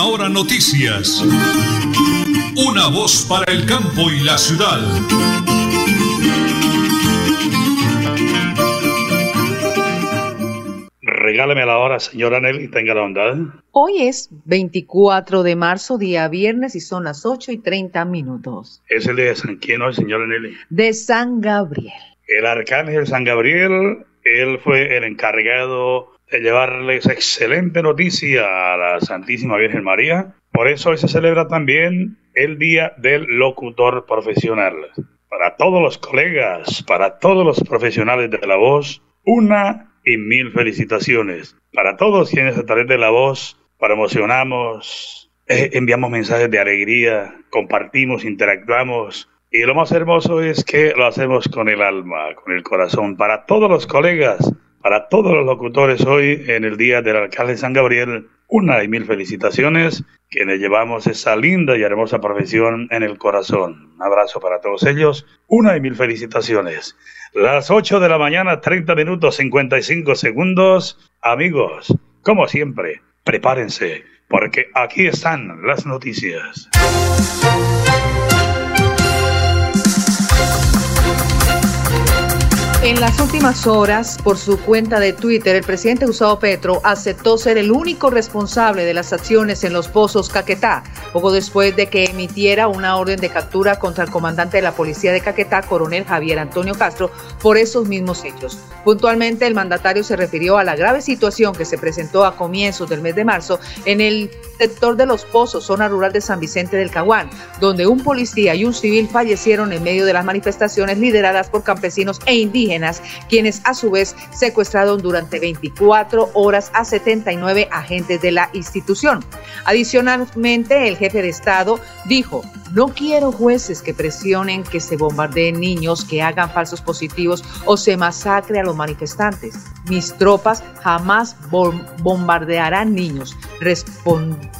Última Hora Noticias. Una voz para el campo y la ciudad. Regáleme la hora, señora Nelly, tenga la bondad. Hoy es 24 de marzo, día viernes, y son las 8 y 30 minutos. Es el día de San quién hoy, señora Nelly. De San Gabriel. El arcángel San Gabriel, él fue el encargado llevarles excelente noticia a la Santísima Virgen María. Por eso hoy se celebra también el Día del Locutor Profesional. Para todos los colegas, para todos los profesionales de la voz, una y mil felicitaciones. Para todos quienes a través de la voz promocionamos, eh, enviamos mensajes de alegría, compartimos, interactuamos. Y lo más hermoso es que lo hacemos con el alma, con el corazón. Para todos los colegas, para todos los locutores hoy en el Día del Alcalde San Gabriel, una y mil felicitaciones, quienes llevamos esa linda y hermosa profesión en el corazón. Un abrazo para todos ellos, una y mil felicitaciones. Las 8 de la mañana, 30 minutos 55 segundos. Amigos, como siempre, prepárense, porque aquí están las noticias. En las últimas horas, por su cuenta de Twitter, el presidente Gustavo Petro aceptó ser el único responsable de las acciones en los pozos Caquetá, poco después de que emitiera una orden de captura contra el comandante de la policía de Caquetá, coronel Javier Antonio Castro, por esos mismos hechos. Puntualmente, el mandatario se refirió a la grave situación que se presentó a comienzos del mes de marzo en el sector de los pozos, zona rural de San Vicente del Caguán, donde un policía y un civil fallecieron en medio de las manifestaciones lideradas por campesinos e indígenas quienes a su vez secuestraron durante 24 horas a 79 agentes de la institución. Adicionalmente, el jefe de Estado dijo, no quiero jueces que presionen que se bombardeen niños, que hagan falsos positivos o se masacre a los manifestantes. Mis tropas jamás bombardearán niños.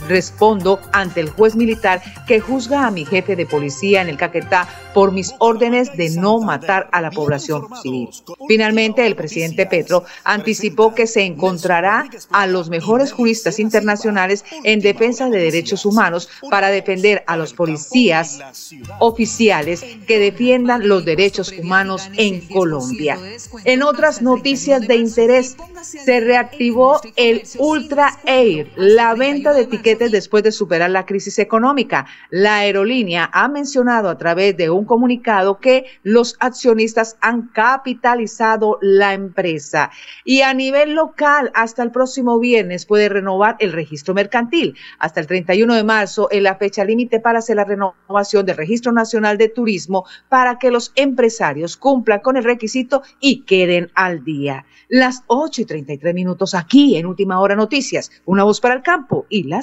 Respondo ante el juez militar que juzga a mi jefe de policía en el Caquetá por mis órdenes de no matar a la población civil. Finalmente, el presidente Petro anticipó que se encontrará a los mejores juristas internacionales en defensa de derechos humanos para defender a los policías oficiales que defiendan los derechos humanos en Colombia. En otras noticias de interés, se reactivó el Ultra Air, la venta de tiquetes después de superar la crisis económica. La aerolínea ha mencionado a través de un comunicado que los accionistas han capitalizado la empresa y a nivel local hasta el próximo viernes puede renovar el registro mercantil. Hasta el 31 de marzo en la fecha límite para hacer la renovación del Registro Nacional de Turismo para que los empresarios cumplan con el requisito y queden al día. Las 8 y 33 minutos aquí en Última Hora Noticias, una voz para el campo y la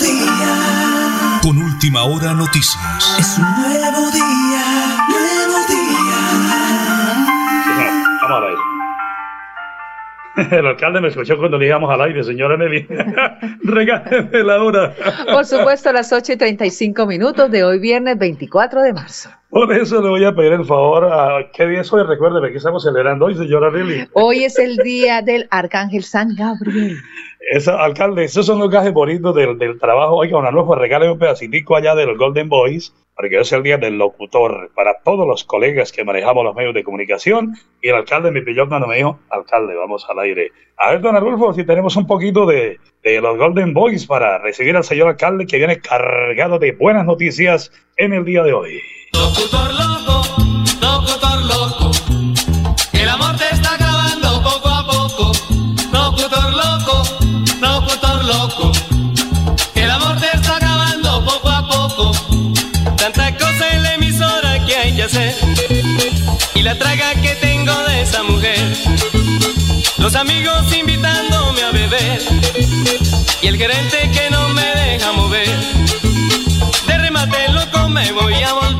día. Con última hora noticias. Es un nuevo día, nuevo día. Vamos al aire. El alcalde me escuchó cuando le íbamos al aire, señora Nelly. Regáleme la hora. Por supuesto, a las 8 y 35 minutos de hoy, viernes 24 de marzo. Por eso le voy a pedir el favor. A, ¿Qué día es hoy? Recuérdeme que estamos celebrando hoy, señora Nelly. Hoy es el día del Arcángel San Gabriel. Esa, alcalde, esos son los gajes bonitos del, del trabajo. Oiga, una nueva regáleme un pedacitico allá del Golden Boys, porque es el día del locutor para todos los colegas que manejamos los medios de comunicación. Y el alcalde me pilló cuando me dijo, alcalde, vamos al aire. A ver, don Arulfo, si tenemos un poquito de, de los Golden Boys para recibir al señor alcalde que viene cargado de buenas noticias en el día de hoy. Locutor loco, locutor loco, el amor te está acabando poco a poco. Locutor loco, locutor loco, el amor te está acabando poco a poco. Tanta cosa en la emisora que hay que hacer y la traga que tengo de esa mujer. Los amigos invitándome a beber y el gerente que no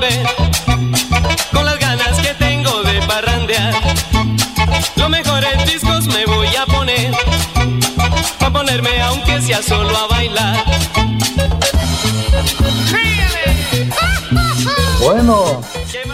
volver con las ganas que tengo de parrandear. Los mejores discos me voy a poner pa ponerme aunque sea solo a bailar. Bueno,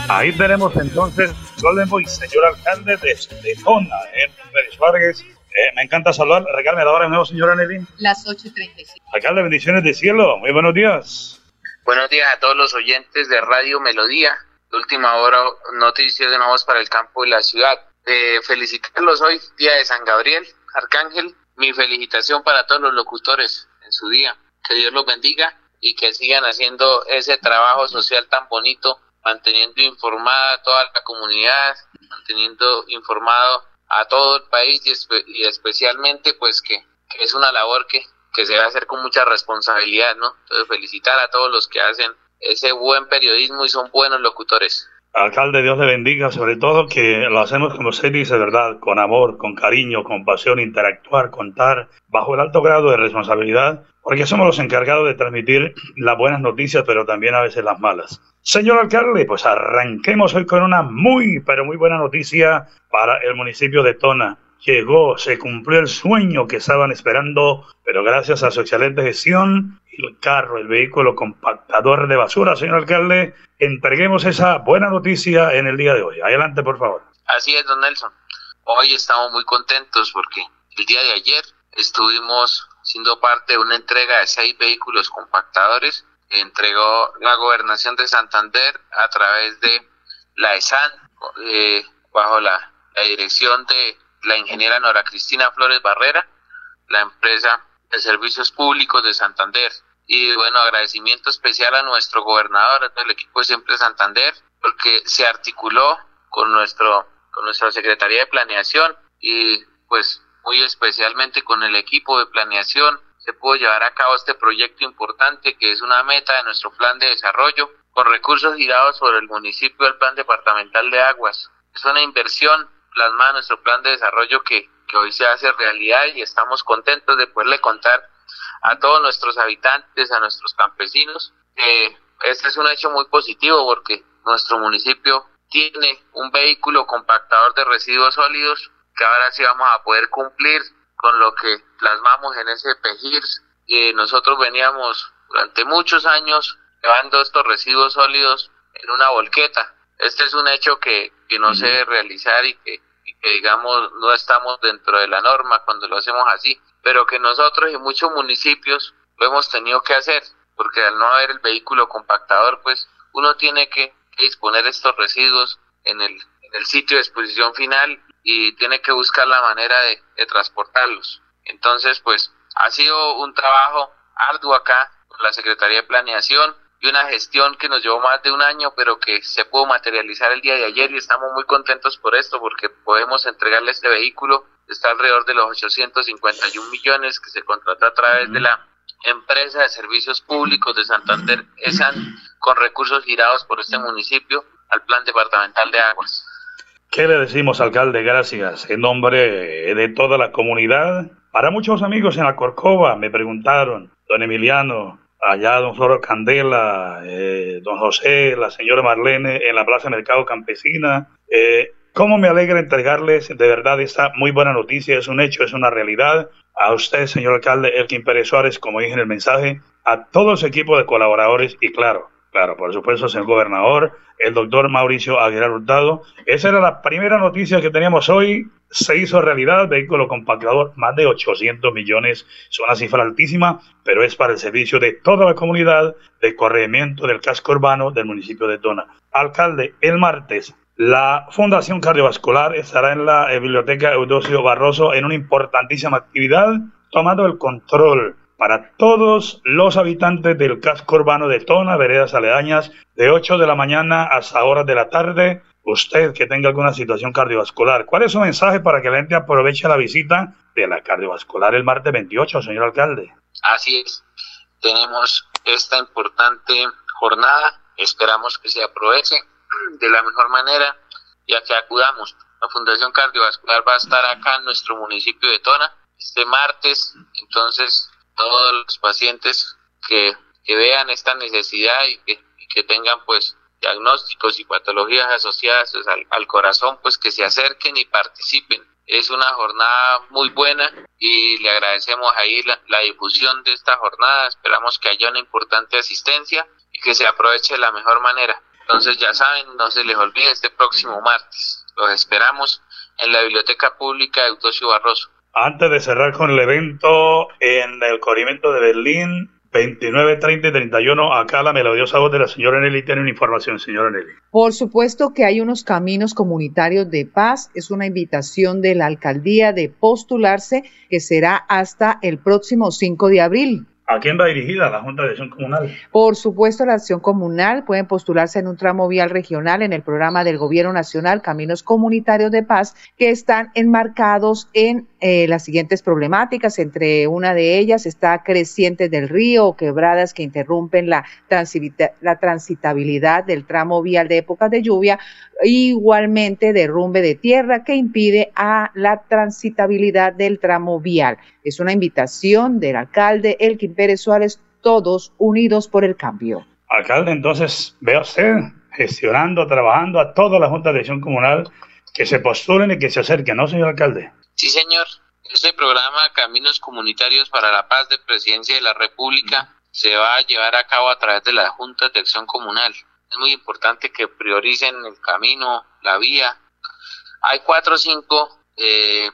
ahí tenemos entonces Golden Boy, señor alcalde de, Tona, en Pérez Vargas. Eh, me encanta saludar. Regálame la hora de nuevo, señora Nelly. Las 8 y 35. Alcalde, bendiciones de cielo. Muy buenos días. Buenos días a todos los oyentes de Radio Melodía. Última hora, noticias de nuevos para el campo y la ciudad. Eh, felicitarlos hoy, día de San Gabriel, Arcángel. Mi felicitación para todos los locutores en su día. Que Dios los bendiga y que sigan haciendo ese trabajo social tan bonito, manteniendo informada a toda la comunidad, manteniendo informado a todo el país y, espe- y especialmente pues que es una labor que, que se a hacer con mucha responsabilidad, ¿no? Entonces felicitar a todos los que hacen ese buen periodismo y son buenos locutores. Alcalde, Dios le bendiga, sobre todo que lo hacemos como usted dice, ¿verdad? Con amor, con cariño, con pasión, interactuar, contar, bajo el alto grado de responsabilidad, porque somos los encargados de transmitir las buenas noticias, pero también a veces las malas. Señor alcalde, pues arranquemos hoy con una muy, pero muy buena noticia para el municipio de Tona. Llegó, se cumplió el sueño que estaban esperando, gracias a su excelente gestión, el carro, el vehículo compactador de basura, señor alcalde, entreguemos esa buena noticia en el día de hoy. Adelante, por favor. Así es, don Nelson. Hoy estamos muy contentos porque el día de ayer estuvimos siendo parte de una entrega de seis vehículos compactadores que entregó la gobernación de Santander a través de la ESAN, eh, bajo la dirección de la ingeniera Nora Cristina Flores Barrera, la empresa de servicios públicos de Santander. Y bueno, agradecimiento especial a nuestro gobernador, del equipo de Siempre Santander, porque se articuló con nuestro con nuestra Secretaría de Planeación y pues muy especialmente con el equipo de planeación se pudo llevar a cabo este proyecto importante que es una meta de nuestro plan de desarrollo con recursos girados sobre el municipio del plan departamental de aguas. Es una inversión plasmada en nuestro plan de desarrollo que, que hoy se hace realidad y estamos contentos de poderle contar a todos nuestros habitantes, a nuestros campesinos, que este es un hecho muy positivo porque nuestro municipio tiene un vehículo compactador de residuos sólidos que ahora sí vamos a poder cumplir con lo que plasmamos en ese PEGIRS. Eh, nosotros veníamos durante muchos años llevando estos residuos sólidos en una volqueta. Este es un hecho que, que no se debe realizar y que, que, digamos, no estamos dentro de la norma cuando lo hacemos así, pero que nosotros y muchos municipios lo hemos tenido que hacer, porque al no haber el vehículo compactador, pues uno tiene que, disponer estos residuos en el, en el sitio de exposición final y tiene que buscar la manera de, de transportarlos. Entonces, pues ha sido un trabajo arduo acá con la Secretaría de Planeación y una gestión que nos llevó más de un año, pero que se pudo materializar el día de ayer y estamos muy contentos por esto porque podemos entregarle este vehículo. Está alrededor de los 851 millones que se contrató a través de la empresa de servicios públicos de Santander, ESAN, con recursos girados por este municipio al Plan Departamental de Aguas. ¿Qué le decimos, alcalde? Gracias. En nombre de toda la comunidad. Para muchos amigos en la Corcova me preguntaron, don Emiliano, allá don Floro Candela, eh, don José, la señora Marlene en la Plaza Mercado Campesina. Eh, ¿Cómo me alegra entregarles de verdad esta muy buena noticia? Es un hecho, es una realidad. A usted, señor alcalde Elkin Pérez Suárez, como dije en el mensaje, a todo su equipo de colaboradores y claro, claro, por supuesto, señor gobernador, el doctor Mauricio Aguilar Hurtado. Esa era la primera noticia que teníamos hoy. Se hizo realidad, vehículo compactador, más de 800 millones, es una cifra altísima, pero es para el servicio de toda la comunidad de corregimiento del casco urbano del municipio de Tona. Alcalde, el martes, la Fundación Cardiovascular estará en la Biblioteca Eudosio Barroso en una importantísima actividad, tomando el control para todos los habitantes del casco urbano de Tona, veredas aledañas, de 8 de la mañana hasta horas de la tarde. Usted que tenga alguna situación cardiovascular, ¿cuál es su mensaje para que la gente aproveche la visita de la cardiovascular el martes 28, señor alcalde? Así es, tenemos esta importante jornada, esperamos que se aproveche de la mejor manera y a que acudamos. La Fundación Cardiovascular va a estar acá en nuestro municipio de Tona este martes, entonces todos los pacientes que, vean esta necesidad y que, y que tengan pues diagnósticos y patologías asociadas pues, al, al, corazón, pues que se acerquen y participen. Es una jornada muy buena y le agradecemos ahí la, la difusión de esta jornada. Esperamos que haya una importante asistencia y que se aproveche de la mejor manera. Entonces ya saben, no se les olvide este próximo martes. Los esperamos en la Biblioteca Pública de Eutosio Barroso. Antes de cerrar con el evento en el corrimiento de Berlín, 29, 30 y 31, acá la melodiosa voz de la señora Nelly tiene una información, señora Nelly. Por supuesto que hay unos caminos comunitarios de paz. Es una invitación de la alcaldía de postularse que será hasta el próximo 5 de abril. ¿A quién va dirigida la Junta de Acción Comunal? Por supuesto, la acción comunal pueden postularse en un tramo vial regional en el programa del Gobierno Nacional Caminos Comunitarios de Paz, que están enmarcados en eh, las siguientes problemáticas. Entre una de ellas está crecientes del río o quebradas que interrumpen la, transita la transitabilidad del tramo vial de épocas de lluvia, igualmente derrumbe de tierra que impide a la transitabilidad del tramo vial. Es una invitación del alcalde Elkin Pérez Suárez, todos unidos por el cambio. Alcalde, entonces vea usted gestionando, trabajando a toda la Junta de Acción Comunal que se postulen y que se acerquen, ¿no, señor alcalde? Sí, señor. Este programa Caminos Comunitarios para la Paz de Presidencia de la República se va a llevar a cabo a través de la Junta de Acción Comunal. Es muy importante que prioricen el camino, la vía. Hay cuatro o cinco, eh,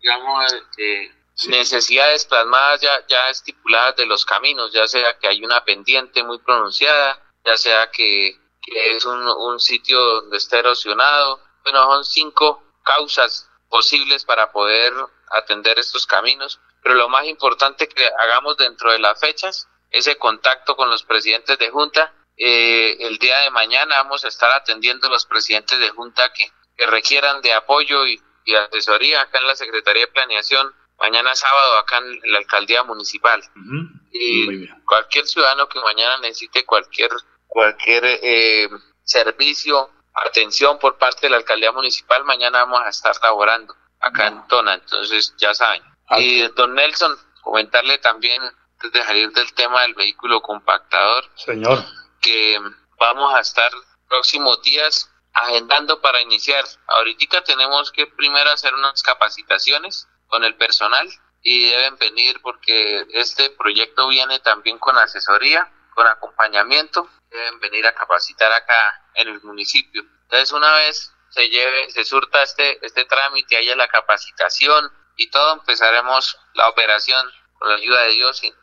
digamos, eh, sí. necesidades plasmadas ya, ya estipuladas de los caminos, ya sea que hay una pendiente muy pronunciada, ya sea que, que es un, un sitio donde está erosionado. Bueno, son cinco causas posibles para poder atender estos caminos, pero lo más importante que hagamos dentro de las fechas, ese contacto con los presidentes de junta. Eh, el día de mañana vamos a estar atendiendo a los presidentes de junta que, que requieran de apoyo y, y, asesoría acá en la Secretaría de Planeación, mañana sábado acá en la Alcaldía Municipal. Uh -huh. Y cualquier ciudadano que mañana necesite cualquier, cualquier eh, servicio atención por parte de la alcaldía municipal, mañana vamos a estar laborando acá en Tona, entonces ya saben. Okay. Y don Nelson, comentarle también, antes de salir del tema del vehículo compactador, señor, que vamos a estar próximos días agendando para iniciar. Ahorita tenemos que primero hacer unas capacitaciones con el personal y deben venir porque este proyecto viene también con asesoría, con acompañamiento, deben venir a capacitar acá en el municipio. Entonces, una vez se lleve, se surta este, este trámite, haya la capacitación y todo, empezaremos la operación con la ayuda de Dios y,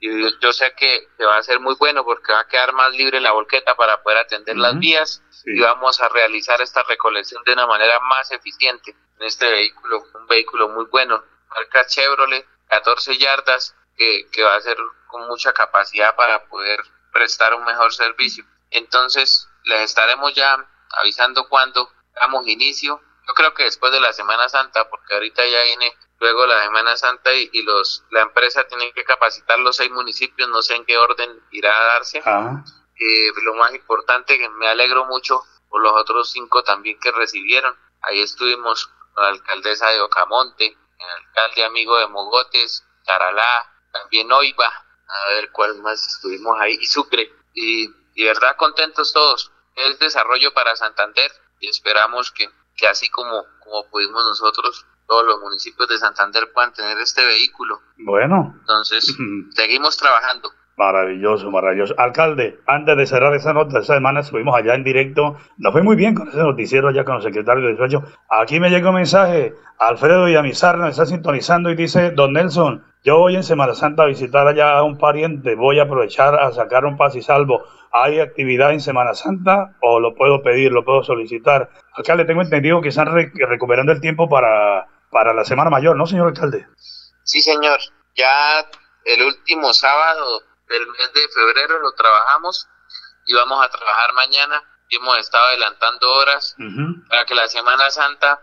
y yo sé que, que, va a ser muy bueno porque va a quedar más libre la volqueta para poder atender uh -huh. las vías sí. y vamos a realizar esta recolección de una manera más eficiente en este vehículo, un vehículo muy bueno, marca Chevrolet, 14 yardas, que, que va a ser con mucha capacidad para poder prestar un mejor servicio. Entonces, les estaremos ya avisando cuando damos inicio. Yo creo que después de la Semana Santa, porque ahorita ya viene luego la Semana Santa y, y los la empresa tiene que capacitar los seis municipios, no sé en qué orden irá a darse. Ah, Eh, lo más importante, que me alegro mucho por los otros cinco también que recibieron. Ahí estuvimos con la alcaldesa de Ocamonte, el alcalde amigo de Mogotes, Taralá, también Oiva, a ver cuál más estuvimos ahí, y Sucre. Y, y verdad contentos todos. Es desarrollo para Santander y esperamos que, que así como, como pudimos nosotros, todos los municipios de Santander puedan tener este vehículo. bueno, Entonces, seguimos trabajando. maravilloso, maravilloso. Alcalde, antes de cerrar esa nota, esa semana estuvimos allá en directo. Nos fue muy bien con ese noticiero allá con el secretario de 18. Aquí me llegó un mensaje. Alfredo Villamizar nos está sintonizando y dice, don Nelson, yo voy en Semana Santa a visitar allá a un pariente. Voy a aprovechar a sacar un paz y salvo. ¿Hay actividad en Semana Santa o lo puedo pedir, lo puedo solicitar? Alcalde, tengo entendido que están re- recuperando el tiempo para, para la Semana Mayor, ¿no, señor alcalde? Sí, señor. Ya el último sábado del mes de febrero lo trabajamos y vamos a trabajar mañana. Y hemos estado adelantando horas para que la Semana Santa,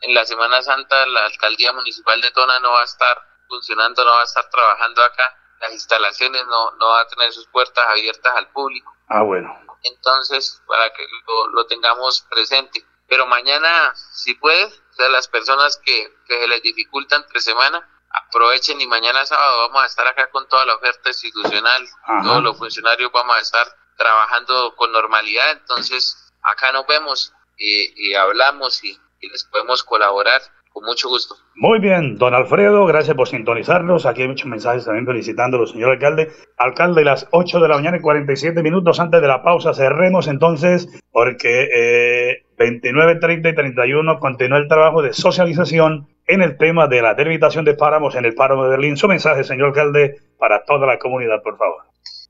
en la Semana Santa la Alcaldía Municipal de Tona no va a estar funcionando, no va a estar trabajando acá. Las instalaciones no, no van a tener sus puertas abiertas al público. Ah, bueno. Entonces, para que lo, lo tengamos presente. Pero mañana, si puede, o sea, las personas que, que se les dificulta entre semana, aprovechen y mañana sábado vamos a estar acá con toda la oferta institucional, Ajá. todos los funcionarios vamos a estar trabajando con normalidad, entonces acá nos vemos y, y hablamos y, y les podemos colaborar con mucho gusto. Muy bien, don Alfredo, gracias por sintonizarnos. Aquí hay muchos mensajes también felicitándolo, señor alcalde. Alcalde, las 8 de la mañana y 47 minutos antes de la pausa. Cerremos entonces, porque eh, 29, 30 y 31 continúa el trabajo de socialización en el tema de la delimitación de páramos en el páramo de Berlín. Su mensaje, señor alcalde, para toda la comunidad, por favor.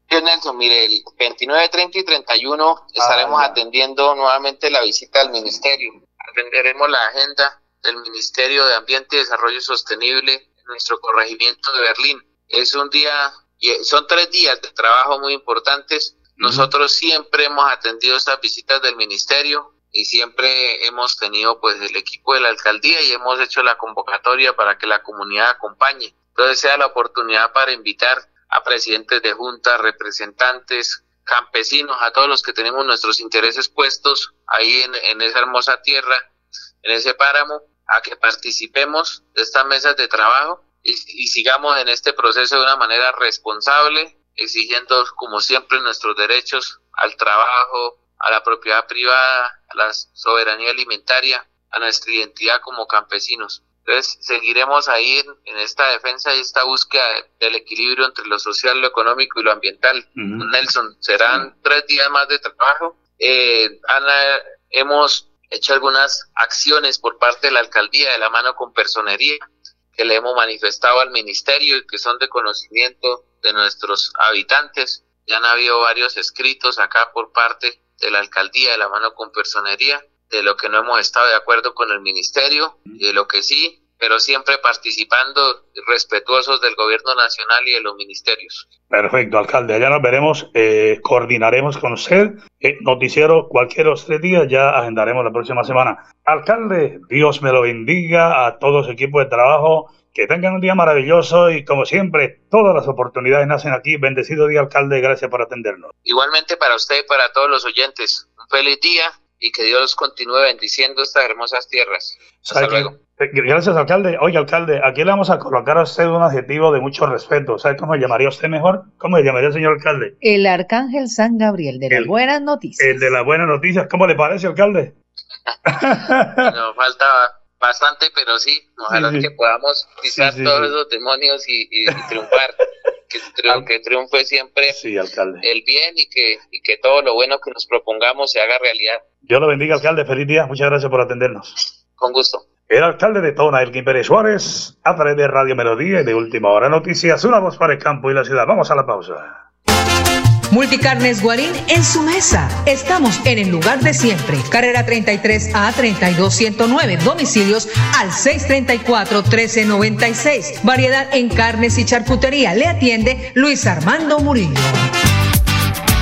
Señor Nelson, mire, el 29, 30 y 31 estaremos ya. atendiendo nuevamente la visita al ministerio. Atenderemos la agenda del Ministerio de Ambiente y Desarrollo Sostenible en nuestro corregimiento de Berlín. Es un día, y son tres días de trabajo muy importantes. Nosotros siempre hemos atendido estas visitas del ministerio y siempre hemos tenido pues el equipo de la alcaldía y hemos hecho la convocatoria para que la comunidad acompañe. Entonces sea la oportunidad para invitar a presidentes de juntas, representantes, campesinos, a todos los que tenemos nuestros intereses puestos ahí en, en esa hermosa tierra, en ese páramo, a que participemos de estas mesas de trabajo y, y sigamos en este proceso de una manera responsable, exigiendo como siempre nuestros derechos al trabajo, a la propiedad privada, a la soberanía alimentaria, a nuestra identidad como campesinos. Entonces, seguiremos ahí en, en esta defensa y esta búsqueda del equilibrio entre lo social, lo económico y lo ambiental. Ujú. Nelson, serán tres días más de trabajo. Eh, Ana, hemos hecho algunas acciones por parte de la alcaldía de la mano con personería que le hemos manifestado al ministerio y que son de conocimiento de nuestros habitantes. Ya han habido varios escritos acá por parte de la alcaldía de la mano con personería de lo que no hemos estado de acuerdo con el ministerio y de lo que sí, pero siempre participando respetuosos del gobierno nacional y de los ministerios. Perfecto, alcalde. Allá nos veremos, eh, coordinaremos con usted. Eh, noticiero cualquier otros tres días, ya agendaremos la próxima semana. Alcalde, Dios me lo bendiga a todo su equipo de trabajo. Que tengan un día maravilloso y como siempre, todas las oportunidades nacen aquí. Bendecido día, alcalde. Gracias por atendernos. Igualmente para usted y para todos los oyentes, un feliz día y que Dios continúe bendiciendo estas hermosas tierras. Hasta luego. Eh, Gracias, alcalde. Oye, alcalde, aquí le vamos a colocar a usted un adjetivo de mucho respeto. ¿Sabe cómo le llamaría usted mejor? ¿Cómo le llamaría el señor alcalde? El arcángel San Gabriel de las buenas noticias. El de las buenas noticias. ¿Cómo le parece, alcalde? Nos falta bastante, pero sí, ojalá Sí, sí. que podamos pisar Sí, sí, todos sí. esos demonios y, y- y triunfar. que, triun- que triunfe siempre Sí, alcalde. el bien y que, y que todo lo bueno que nos propongamos se haga realidad. Dios lo bendiga, alcalde. Feliz día. Muchas gracias por atendernos. Con gusto. El alcalde de Tona, Elkin Pérez Suárez, a través de Radio Melodía y de Última Hora Noticias, una voz para el campo y la ciudad. Vamos a la pausa. Multicarnes Guarín en su mesa. Estamos en el lugar de siempre. Carrera 33 a 32109. Domicilios al 634 1396. Variedad en carnes y charcutería. Le atiende Luis Armando Murillo.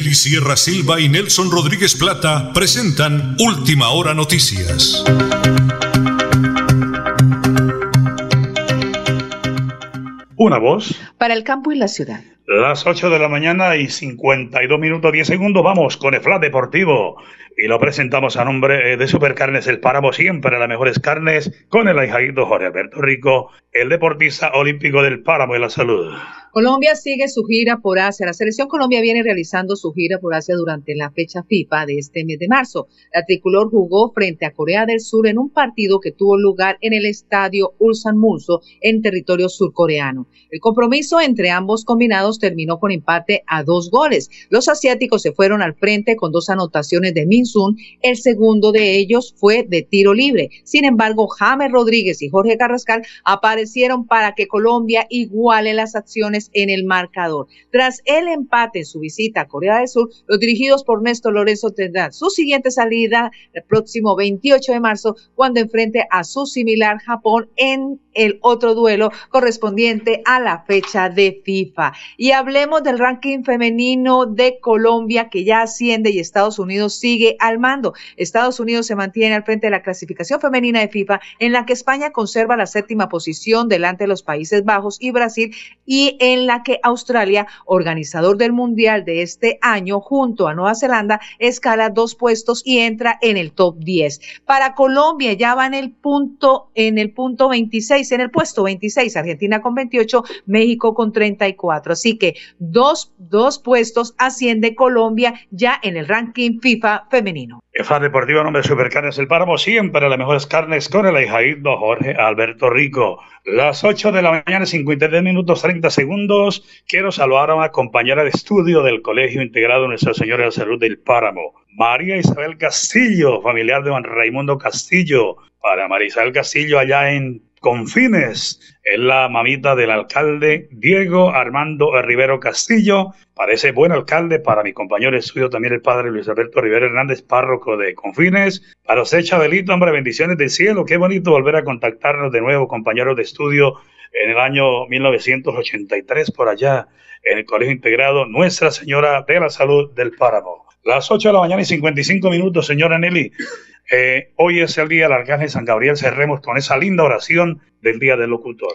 Nelly Sierra Silva y Nelson Rodríguez Plata presentan Última Hora Noticias. Una voz. Para el campo y la ciudad. Las 8 de la mañana y 52 minutos 10 segundos. Vamos con el Flat Deportivo. Y lo presentamos a nombre eh, de Supercarnes El Páramo, siempre las mejores carnes, con el ahijadito Jorge Alberto Rico, el deportista olímpico del Páramo y la Salud. Colombia sigue su gira por Asia. La selección Colombia viene realizando su gira por Asia durante la fecha FIFA de este mes de marzo. La tricolor jugó frente a Corea del Sur en un partido que tuvo lugar en el estadio Ulsan Mulso en territorio surcoreano. El compromiso entre ambos combinados terminó con empate a dos goles. Los asiáticos se fueron al frente con dos anotaciones de Min El segundo de ellos fue de tiro libre. Sin embargo, James Rodríguez y Jorge Carrascal aparecieron para que Colombia iguale las acciones en el marcador. Tras el empate en su visita a Corea del Sur, los dirigidos por Néstor Lorenzo tendrán su siguiente salida el próximo 28 de marzo, cuando enfrente a su similar Japón en el otro duelo correspondiente a la fecha de FIFA. Y hablemos del ranking femenino de Colombia que ya asciende y Estados Unidos sigue al mando. Estados Unidos se mantiene al frente de la clasificación femenina de FIFA en la que España conserva la séptima posición delante de los Países Bajos y Brasil y en la que Australia, organizador del Mundial de este año junto a Nueva Zelanda, escala dos puestos y entra en el top 10. Para Colombia ya va en el punto en el punto 26 en el puesto 26, Argentina con 28, México con 34. Así que dos, dos puestos asciende Colombia ya en el ranking FIFA femenino. EFA Deportivo, nombre de Supercarnes El Páramo, siempre las mejores carnes con el ahijadito Jorge Alberto Rico. Las 8 de la mañana, 53 minutos 30 segundos. Quiero saludar a una compañera de estudio del Colegio Integrado Nuestra Señora de la Salud del Páramo, María Isabel Castillo, familiar de Juan Raimundo Castillo. Para María Isabel Castillo, allá en Confines, es la mamita del alcalde Diego Armando Rivero Castillo. Parece buen alcalde para mi compañero de estudio, también el padre Luis Alberto Rivero Hernández, párroco de Confines. Para usted, Chabelito, hombre, bendiciones del cielo. Qué bonito volver a contactarnos de nuevo, compañeros de estudio, en el año 1983, por allá, en el Colegio Integrado Nuestra Señora de la Salud del Páramo. Las 8 de la mañana y 55 minutos, señora Nelly. Eh, hoy es el día del Arcángel San Gabriel. Cerremos con esa linda oración del Día del Locutor.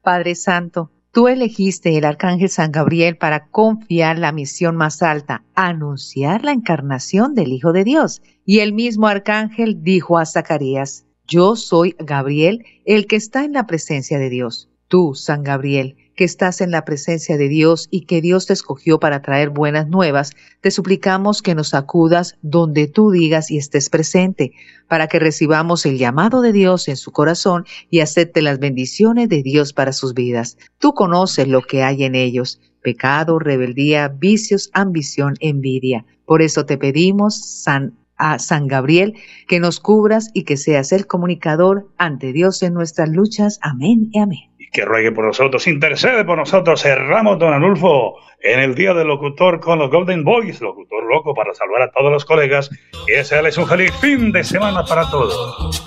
Padre Santo, tú elegiste el Arcángel San Gabriel para confiar la misión más alta, anunciar la encarnación del Hijo de Dios. Y el mismo Arcángel dijo a Zacarías, yo soy Gabriel, el que está en la presencia de Dios. Tú, San Gabriel, que estás en la presencia de Dios y que Dios te escogió para traer buenas nuevas, te suplicamos que nos acudas donde tú digas y estés presente, para que recibamos el llamado de Dios en su corazón y acepte las bendiciones de Dios para sus vidas. Tú conoces lo que hay en ellos, pecado, rebeldía, vicios, ambición, envidia. Por eso te pedimos, San a San Gabriel, que nos cubras y que seas el comunicador ante Dios en nuestras luchas. Amén y amén. Que ruegue por nosotros, intercede por nosotros. Cerramos, don Anulfo, en el día del locutor con los Golden Boys, locutor loco para salvar a todos los colegas. Y ese es un feliz fin de semana para todos.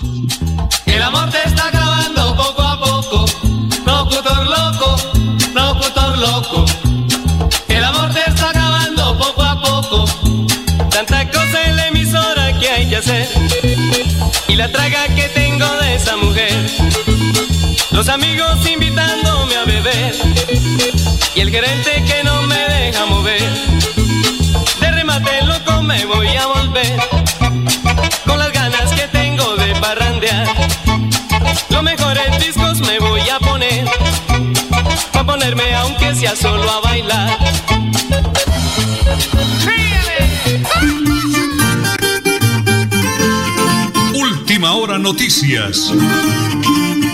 El amor te está acabando poco a poco, locutor loco, locutor loco. El amor te está acabando poco a poco, tanta cosa en la emisora que hay que hacer y la traga amigos invitándome a beber y el gerente que no me deja mover. De remate loco me voy a volver con las ganas que tengo de parrandear. Los mejores discos me voy a poner pa ponerme aunque sea solo a bailar. Última hora noticias.